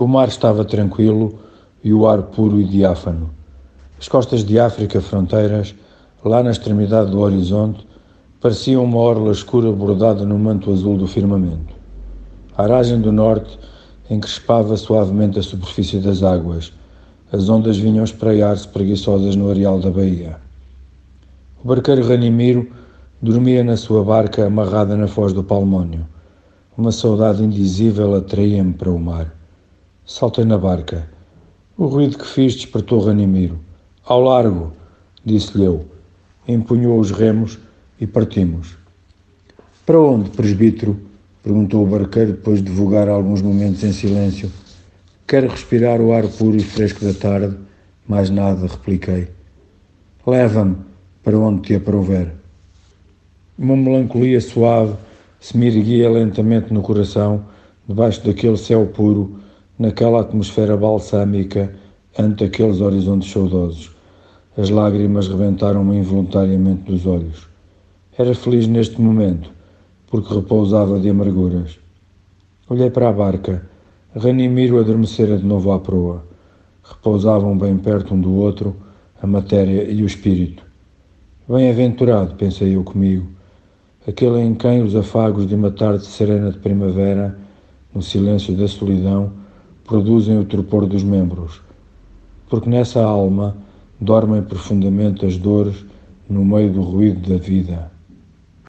O mar estava tranquilo e o ar puro e diáfano. As costas de África fronteiras, lá na extremidade do horizonte, pareciam uma orla escura bordada no manto azul do firmamento. A aragem do norte encrespava suavemente a superfície das águas. As ondas vinham espreiar-se preguiçosas no areal da baía. O barqueiro Ranimiro dormia na sua barca amarrada na foz do Palmónio. Uma saudade indizível atraía-me para o mar. Saltei na barca. O ruído que fiz despertou Ranimiro. Ao largo, disse-lhe eu. Empunhou os remos e partimos. Para onde, presbítero? perguntou o barqueiro depois de vogar alguns momentos em silêncio. Quero respirar o ar puro e fresco da tarde. Mais nada, repliquei. Leva-me para onde te aprouver. Uma melancolia suave se me erguia lentamente no coração, debaixo daquele céu puro naquela atmosfera balsâmica ante aqueles horizontes saudosos. As lágrimas rebentaram-me involuntariamente dos olhos. Era feliz neste momento, porque repousava de amarguras. Olhei para a barca. Ranimiro adormecera de novo à proa. Repousavam bem perto um do outro a matéria e o espírito. Bem-aventurado, pensei eu comigo, aquele em quem os afagos de uma tarde serena de primavera, no silêncio da solidão, produzem o torpor dos membros, porque nessa alma dormem profundamente as dores no meio do ruído da vida.